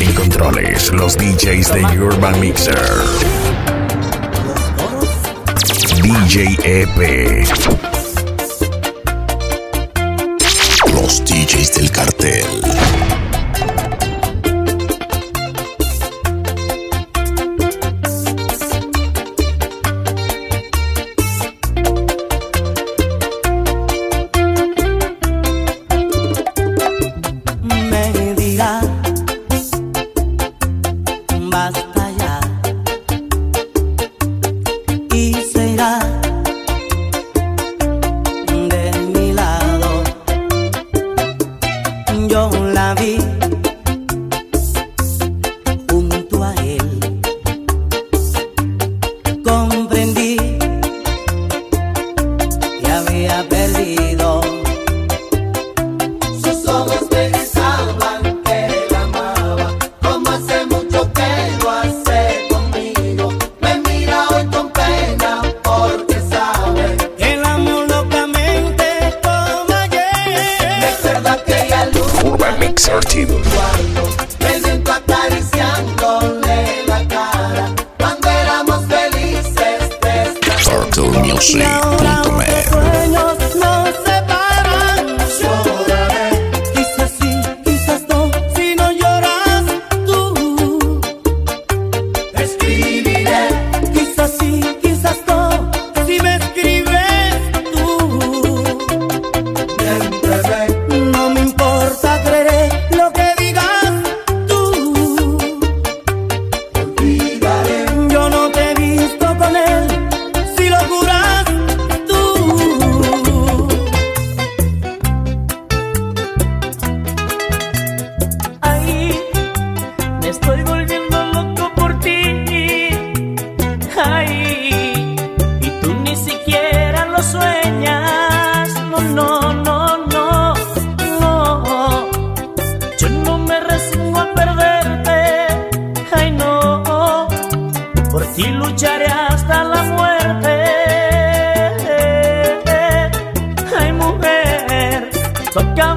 En controles, los DJs de Urban Mixer. DJ EP. Los DJs del cartel. importa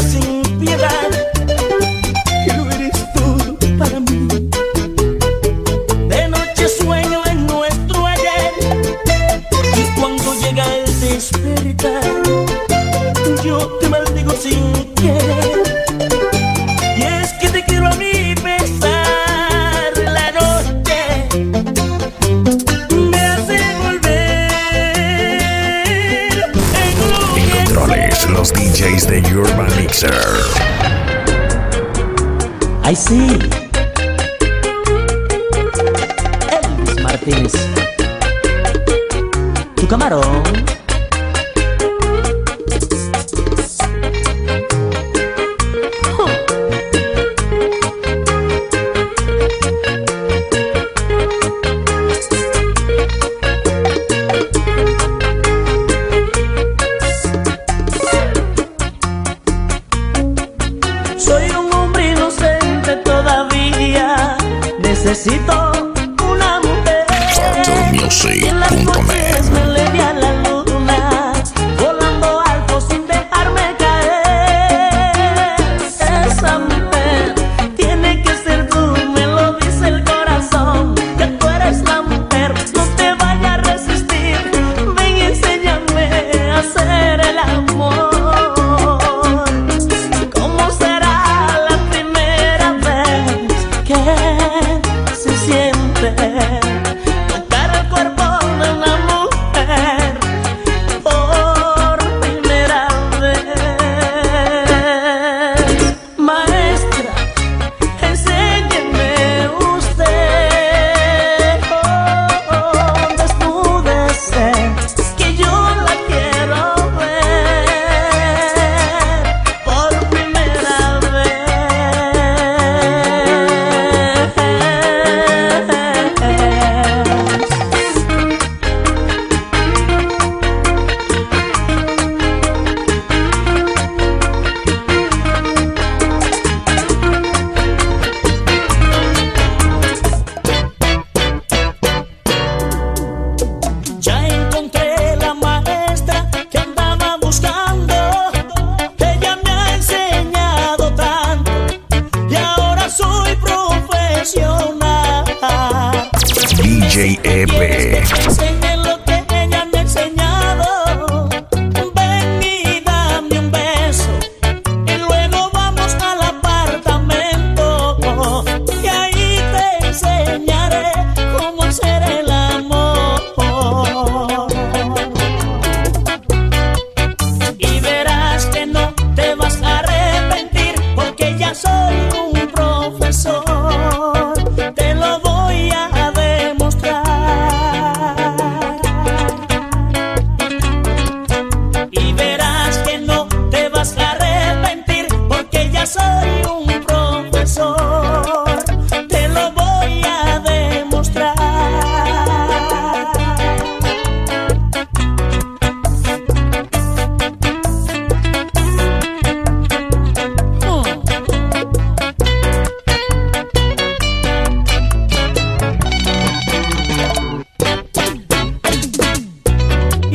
see.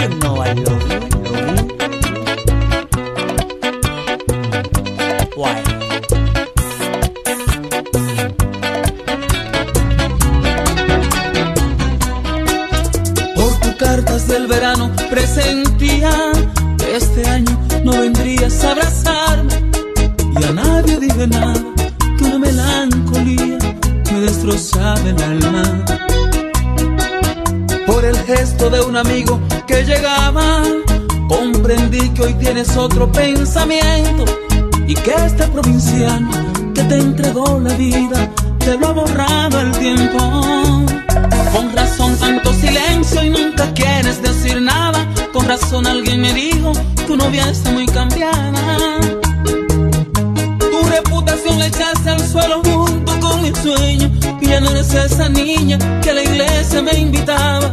you know I Por tus cartas del verano presentía que este año no vendrías a abrazarme. Y a nadie dije nada que una melancolía me destrozaba el alma. Por el gesto de un amigo llegaba, comprendí que hoy tienes otro pensamiento y que este provinciano que te entregó la vida te lo ha borrado el tiempo. Con razón tanto silencio y nunca quieres decir nada. Con razón alguien me dijo, tu novia está muy cambiada. Tu reputación la echaste al suelo junto con mi sueño. Y ya no eres esa niña que la iglesia me invitaba.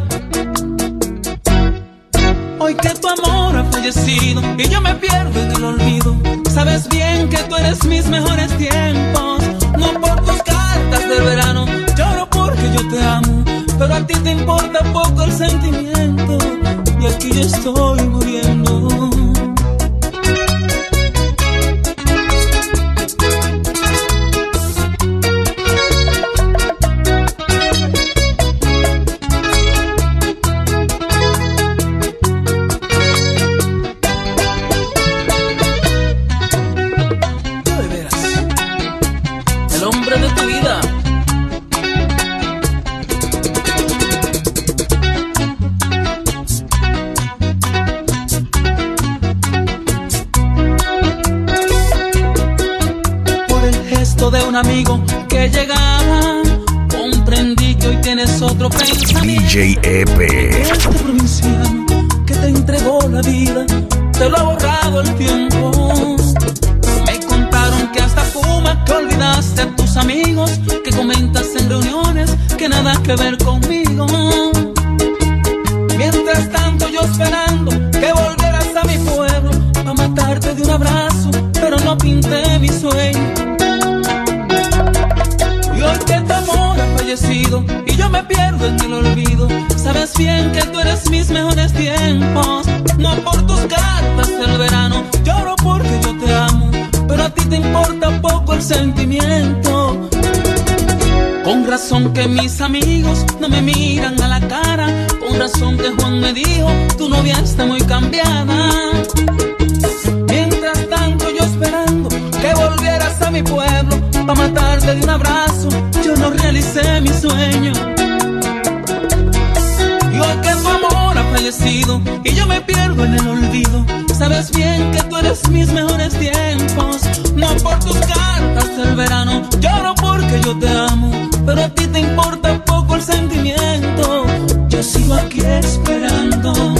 Te importa poco el sentimiento. Con razón que mis amigos no me miran a la cara, con razón que Juan me dijo, tu novia está muy cambiada. Mientras tanto yo esperando que volvieras a mi pueblo, para matarte de un abrazo, yo no realicé mi sueño. Y hoy que tu amor ha fallecido y yo me pierdo en el olvido, sabes bien que tú eres mis mejores tiempos. Por tus cartas del verano, lloro porque yo te amo, pero a ti te importa poco el sentimiento. Yo sigo aquí esperando. No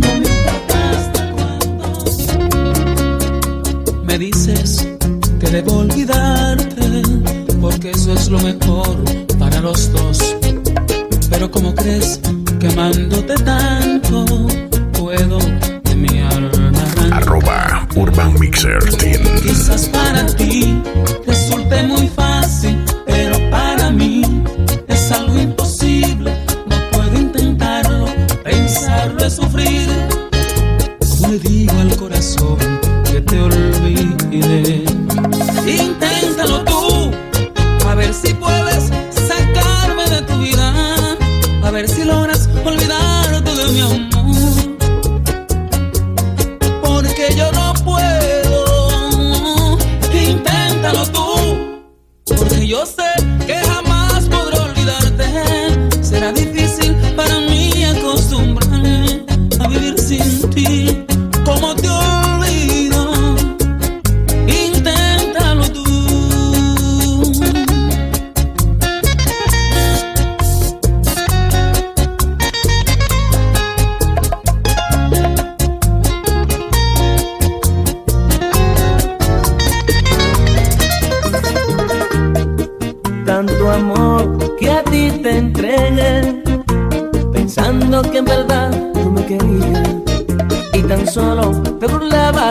me importa hasta cuándo. Me dices que debo olvidarte, porque eso es lo mejor para los dos. Pero como crees que amándote tanto, puedo Arroba Urban Mixer Team. Quizás para ti resulte muy fácil,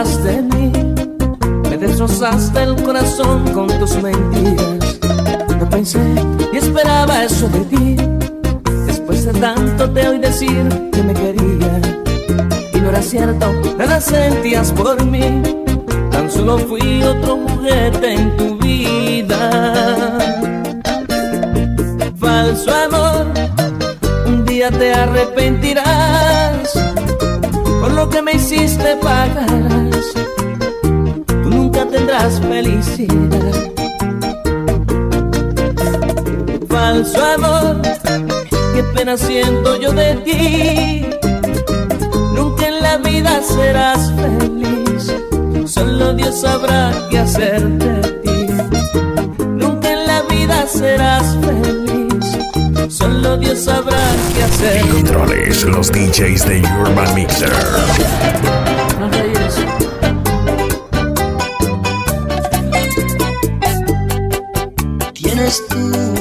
me destrozaste el corazón con tus mentiras. No pensé y esperaba eso de ti, después de tanto te oí decir que me querías y no era cierto, nada sentías por mí. Tan solo fui otro juguete en tu vida falso amor, un día te arrepentirás, lo que me hiciste pagarás, tú nunca tendrás felicidad. Falso amor, qué pena siento yo de ti, nunca en la vida serás feliz, solo Dios sabrá qué hacer de ti. Nunca en la vida serás feliz, solo Dios sabrá qué hacer. Controles los DJs de Urban Mixer. No reíres. Tienes tu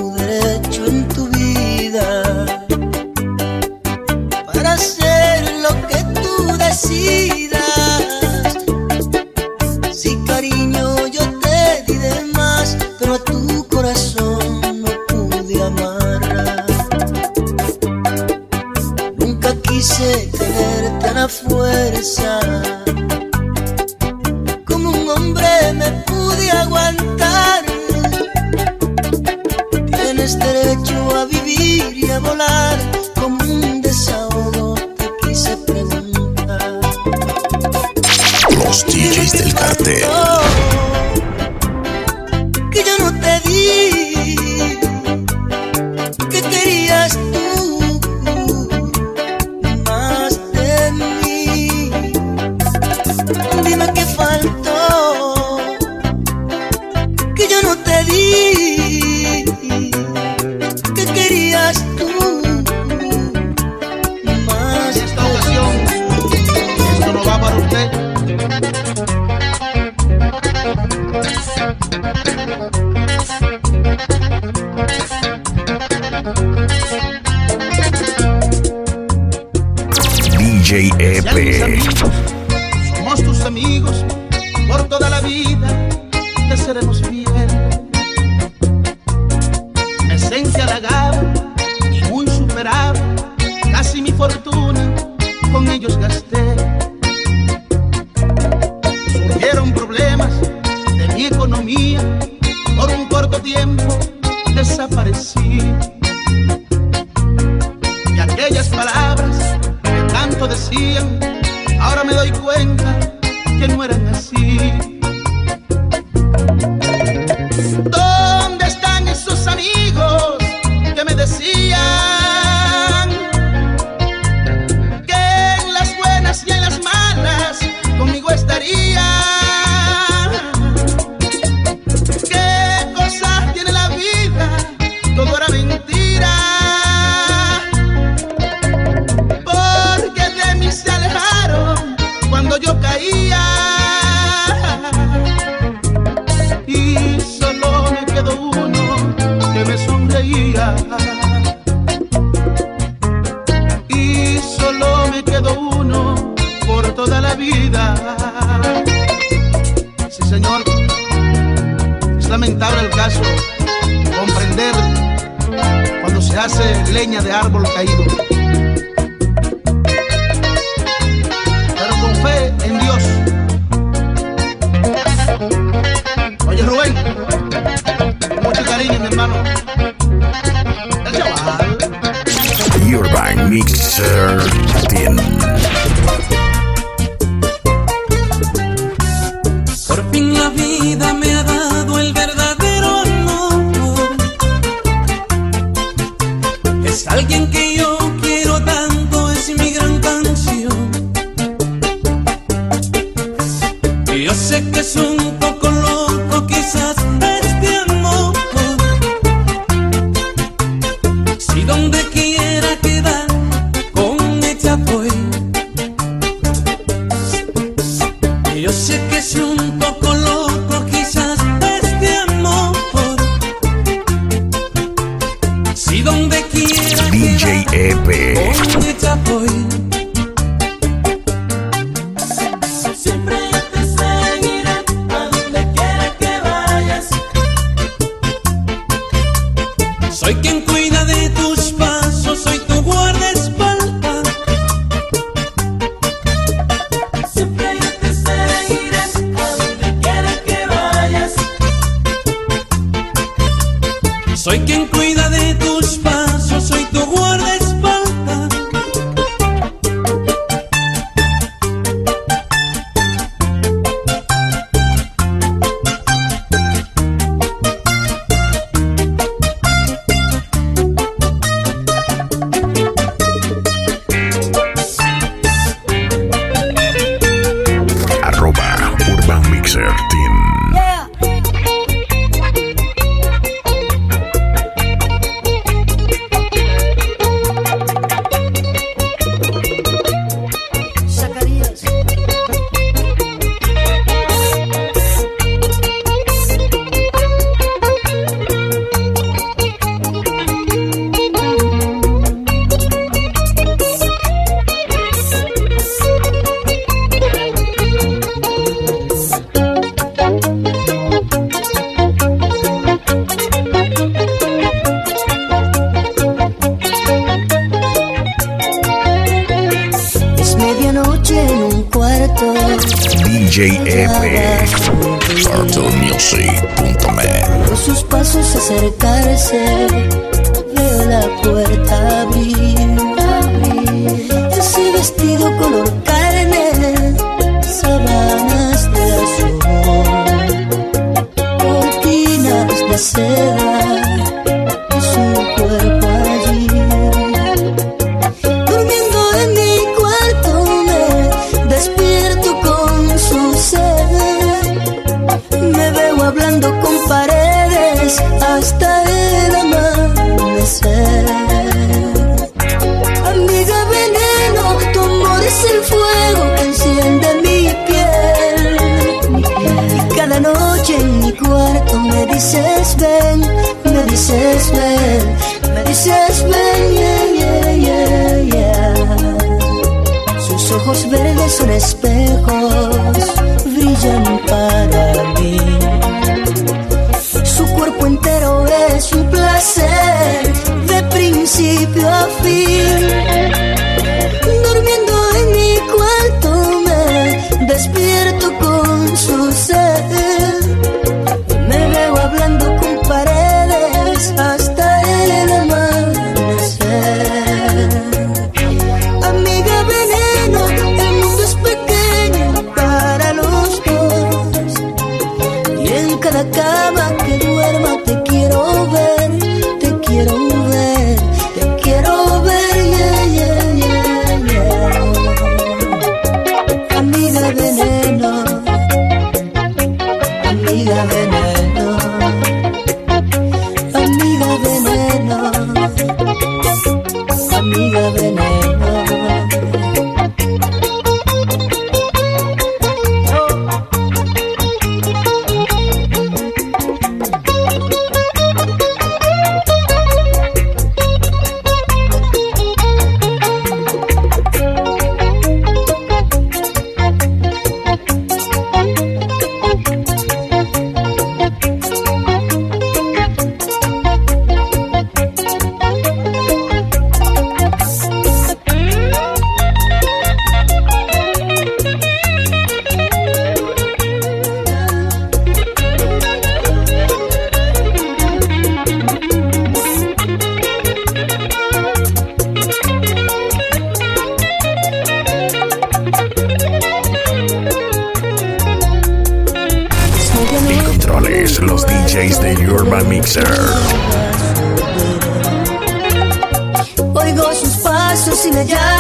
Music.net. Con sus pasos acercarse hasta el amanecer. Amiga veneno, tu amor es el fuego que enciende mi piel. Y cada noche en mi cuarto me dices ven, me dices ven, me dices ven, yeah, yeah, yeah, yeah. Sus ojos verdes son espejo feel. DJs del Urban Mixer. Oigo sus pasos y me llamo